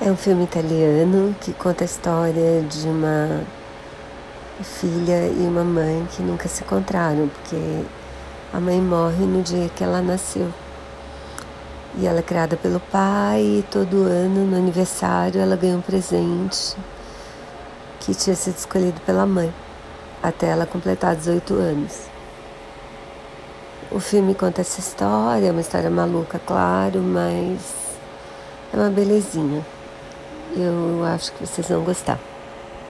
É um filme italiano que conta a história de uma filha e uma mãe que nunca se encontraram, porque a mãe morre no dia que ela nasceu. E ela é criada pelo pai e todo ano, no aniversário, ela ganha um presente que tinha sido escolhido pela mãe, até ela completar 18 anos. O filme conta essa história, é uma história maluca, claro, mas é uma belezinha. Eu acho que vocês vão gostar.